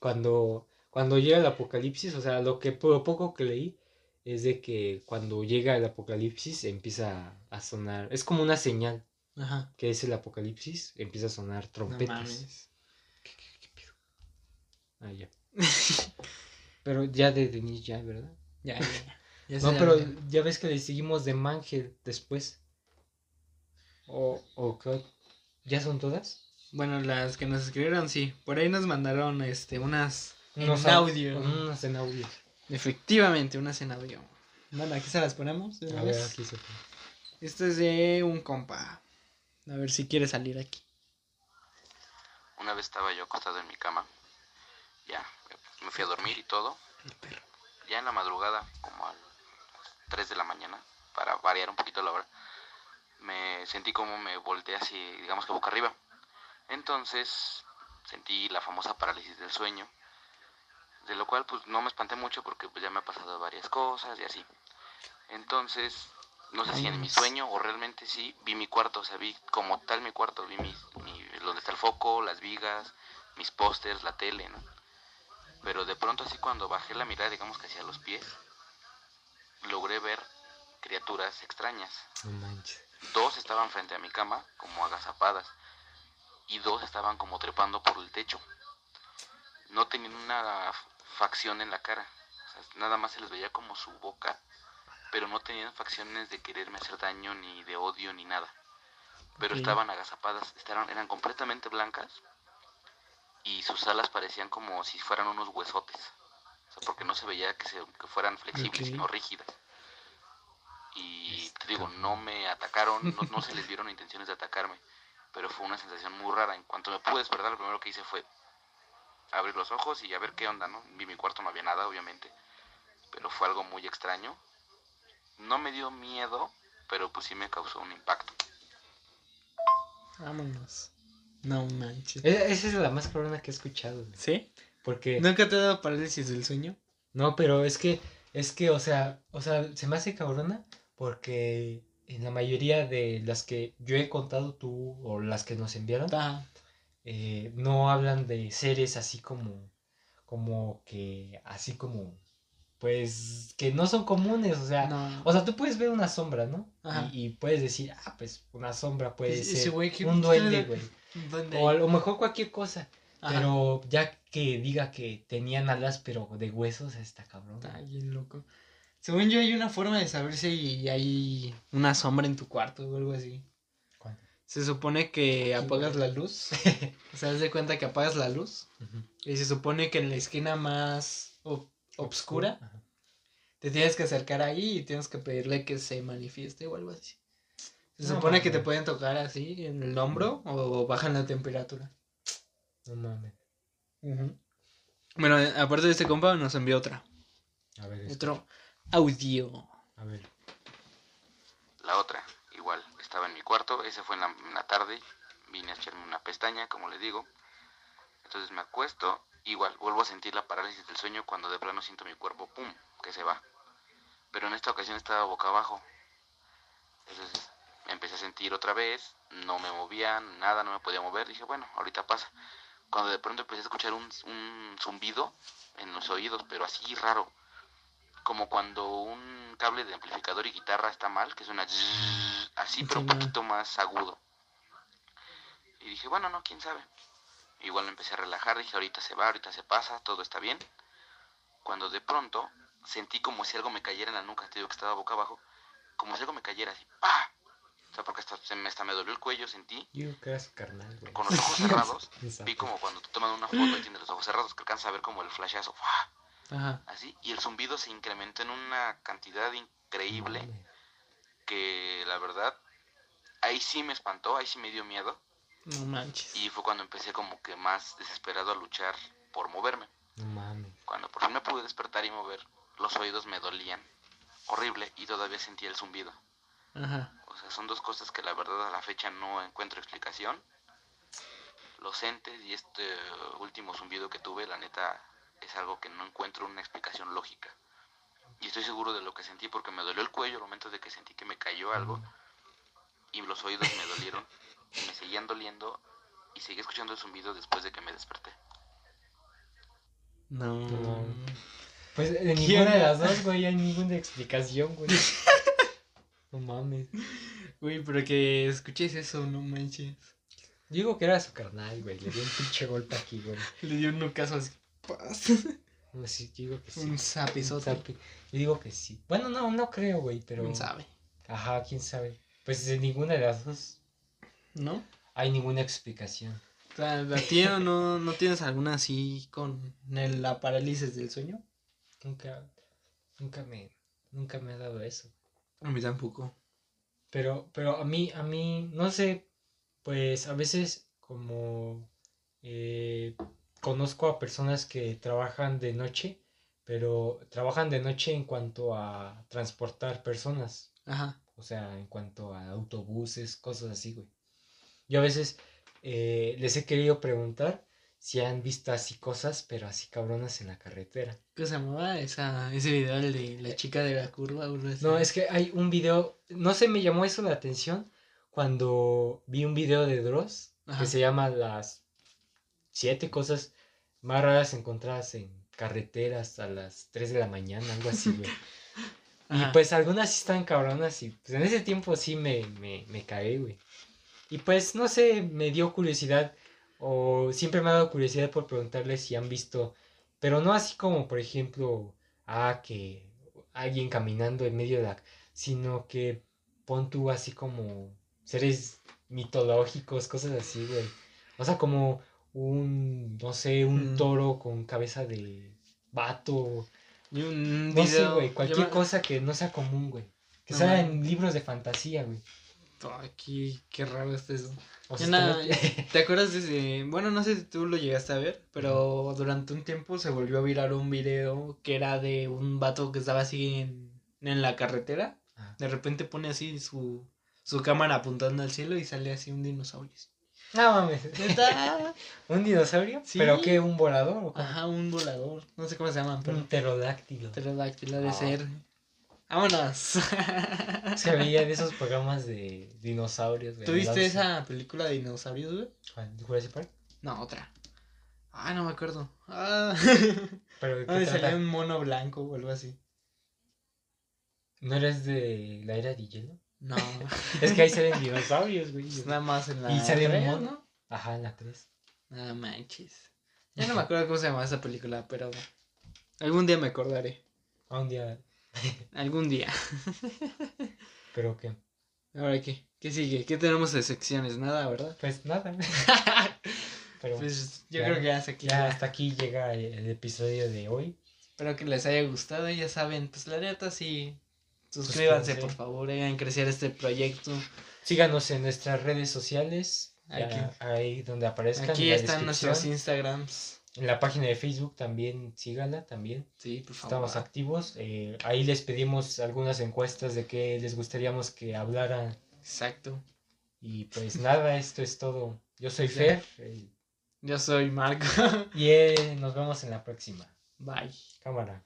cuando, cuando llega el apocalipsis, o sea, lo que lo poco que leí es de que cuando llega el apocalipsis empieza a sonar, es como una señal Ajá. que es el apocalipsis, empieza a sonar No trompetas. mames. Ah, ya. Pero ya de Denis ya, ¿verdad? Ya, ya, No, pero ya. ya ves que le seguimos de Mangel después. O, o qué ¿Ya son todas? Bueno, las que nos escribieron, sí. Por ahí nos mandaron este, unas en Unos au- audio. Unas en audio. Efectivamente, unas en audio. Bueno, aquí se las ponemos. A ver, aquí se pone. Este es de un compa. A ver si quiere salir aquí. Una vez estaba yo acostado en mi cama, ya me fui a dormir y todo. Ya en la madrugada, como a las 3 de la mañana, para variar un poquito la hora, me sentí como me volteé así, digamos que boca arriba. Entonces sentí la famosa parálisis del sueño, de lo cual pues no me espanté mucho porque pues ya me ha pasado varias cosas y así. Entonces, no sé si en mi sueño o realmente sí vi mi cuarto, o sea, vi como tal mi cuarto, vi mi, mi- donde está el foco, las vigas, mis pósters, la tele, ¿no? Pero de pronto así cuando bajé la mirada, digamos que hacia los pies, logré ver criaturas extrañas. No manches. Dos estaban frente a mi cama, como agazapadas, y dos estaban como trepando por el techo. No tenían una facción en la cara, o sea, nada más se les veía como su boca, pero no tenían facciones de quererme hacer daño, ni de odio, ni nada. Pero estaban agazapadas, estaban, eran completamente blancas, y sus alas parecían como si fueran unos huesotes. O sea, porque no se veía que, se, que fueran flexibles, sino rígidas. Y te digo, no me atacaron, no, no se les vieron intenciones de atacarme, pero fue una sensación muy rara. En cuanto me pude despertar, lo primero que hice fue abrir los ojos y a ver qué onda, ¿no? En mi cuarto no había nada, obviamente, pero fue algo muy extraño. No me dio miedo, pero pues sí me causó un impacto. Vámonos. No manches. E- Esa es la más cabrona que he escuchado, güey. ¿Sí? Porque. ¿Nunca te ha dado parálisis del sueño? No, pero es que, es que, o sea, o sea, se me hace cabrona porque en la mayoría de las que yo he contado tú o las que nos enviaron, eh, no hablan de seres así como, como que, así como, pues, que no son comunes, o sea, no. o sea, tú puedes ver una sombra, ¿no? Ajá. Y, y puedes decir, ah, pues, una sombra puede ser ese güey que- un duende, güey, o a lo mejor cualquier cosa, Ajá. pero ya que diga que tenían alas, pero de huesos, está cabrón. Está bien loco. Según yo, hay una forma de saber si hay una sombra en tu cuarto o algo así. ¿Cuál? Se supone que apagas la luz. o sea, haz de cuenta que apagas la luz. Y se supone que en la esquina más obscura Ajá. te tienes que acercar ahí y tienes que pedirle que se manifieste o algo así. Se No supone que te pueden tocar así en el hombro o bajan la temperatura. No mames. Bueno, eh, aparte de este compa, nos envió otra. A ver, esto. Otro audio. A ver. La otra, igual, estaba en mi cuarto, ese fue en la, en la tarde, vine a echarme una pestaña, como les digo. Entonces me acuesto, igual, vuelvo a sentir la parálisis del sueño cuando de plano siento mi cuerpo, ¡pum!, que se va. Pero en esta ocasión estaba boca abajo. Entonces empecé a sentir otra vez, no me movía, nada, no me podía mover. Dije, bueno, ahorita pasa. Cuando de pronto empecé a escuchar un, un zumbido en los oídos, pero así raro. Como cuando un cable de amplificador y guitarra está mal, que suena así, pero un poquito más agudo. Y dije, bueno, no, quién sabe. Igual me empecé a relajar, dije, ahorita se va, ahorita se pasa, todo está bien. Cuando de pronto sentí como si algo me cayera en la nuca, te digo que estaba boca abajo, como si algo me cayera así, ¡pa! O sea, porque hasta, se me, hasta me dolió el cuello, sentí, carnal, güey. con los ojos cerrados, vi como cuando te toman una foto y tienes los ojos cerrados, que alcanzas a ver como el flashazo, ¡fua! Ajá. así, y el zumbido se incrementó en una cantidad increíble que la verdad, ahí sí me espantó, ahí sí me dio miedo, No manches. y fue cuando empecé como que más desesperado a luchar por moverme. No mames. Cuando por fin me pude despertar y mover, los oídos me dolían horrible y todavía sentía el zumbido. Ajá. O sea, son dos cosas que la verdad a la fecha no encuentro explicación. Los entes y este último zumbido que tuve, la neta, es algo que no encuentro una explicación lógica. Y estoy seguro de lo que sentí porque me dolió el cuello al momento de que sentí que me cayó algo y los oídos me dolieron me seguían doliendo y seguí escuchando el zumbido después de que me desperté. No. No. Pues de ¿Qué ninguna de las dos, güey, hay ninguna explicación, güey. No mames. Güey, pero que escuches eso, no manches. Digo que era su carnal, güey. Le dio un pinche golpe aquí, güey. Le dio un caso así. ¡paz! No, sí, digo que sí. Un zapizote. Digo que sí. Bueno, no, no creo, güey, pero. ¿Quién sabe? Ajá, quién sabe. Pues de ninguna de las dos ¿No? hay ninguna explicación. ¿a ti no, no tienes alguna así con el- la parálisis del sueño? Nunca, nunca me, nunca me ha dado eso. A mí tampoco. Pero, pero a mí, a mí, no sé, pues a veces como eh, conozco a personas que trabajan de noche, pero trabajan de noche en cuanto a transportar personas, Ajá. o sea, en cuanto a autobuses, cosas así, güey. Yo a veces eh, les he querido preguntar si han visto así cosas, pero así cabronas en la carretera. ¿Qué se llamaba esa, ese video, el de la chica de la curva? No, es que hay un video, no sé, me llamó eso la atención cuando vi un video de Dross Ajá. que se llama las siete cosas más raras encontradas en carreteras a las 3 de la mañana, algo así, güey. Y pues algunas sí están cabronas y pues en ese tiempo sí me, me, me cagué, güey. Y pues no sé, me dio curiosidad o siempre me ha dado curiosidad por preguntarles si han visto, pero no así como por ejemplo, ah, que alguien caminando en medio de la, sino que pon tú así como seres mitológicos, cosas así, güey. O sea, como un, no sé, un Mm. toro con cabeza de vato. Y un No sé, video- güey, cualquier yo cosa que no sea común, güey. Que No sea en libros de fantasía, güey. Aquí, qué raro está eso. O sea, ¿Te acuerdas de ese- Bueno, no sé si tú lo llegaste a ver, pero durante un tiempo se volvió a virar un video que era de un vato que estaba así en, en la carretera. Ah. De repente pone así su, su cámara apuntando al cielo y sale así un dinosaurio. No mames. ¿Un dinosaurio? Sí. ¿Pero qué? ¿Un volador? Ajá, un volador. No sé cómo se llaman, pero Un pterodáctilo. pterodáctilo de Ah. ser. Vámonos. Había de esos programas de dinosaurios, güey. ¿Tuviste esa película de dinosaurios, güey? ¿Cuál? ¿De Jurassic Park? No, otra. Ah, no me acuerdo. Ah. Pero ¿de qué Donde trata? salía un mono blanco o algo así. ¿No eres de la era de hielo? No. Es que ahí salen dinosaurios, güey. Nada más en la. Y sale un mono. ¿no? Ajá, en la 3. Nada manches. Ya no me acuerdo cómo se llama esa película, pero. Algún día me acordaré. Un día. Algún día. ¿Pero qué? Ahora qué. ¿Qué sigue? ¿Qué tenemos de secciones? Nada, ¿verdad? Pues nada. Pero Pues yo Ya. creo que ya hasta aquí. ya hasta aquí llega el, el episodio de hoy. Espero que les haya gustado. y Ya saben, pues la neta sí. Suscríbanse, Suscríbanse. por favor. Hagan crecer este proyecto. Síganos en nuestras redes sociales. ya Aquí. ahí donde aparezcan. Aquí están nuestros. Instagrams. En la página de Facebook también síganla también. Sí, por favor. Estamos activos. eh, ahí les pedimos algunas encuestas de qué les gustaríamos que hablaran. Exacto. Y pues nada, esto es todo. Yo soy. Fer eh, Yo soy Marco. y eh, nos vemos en la próxima. Bye. Cámara.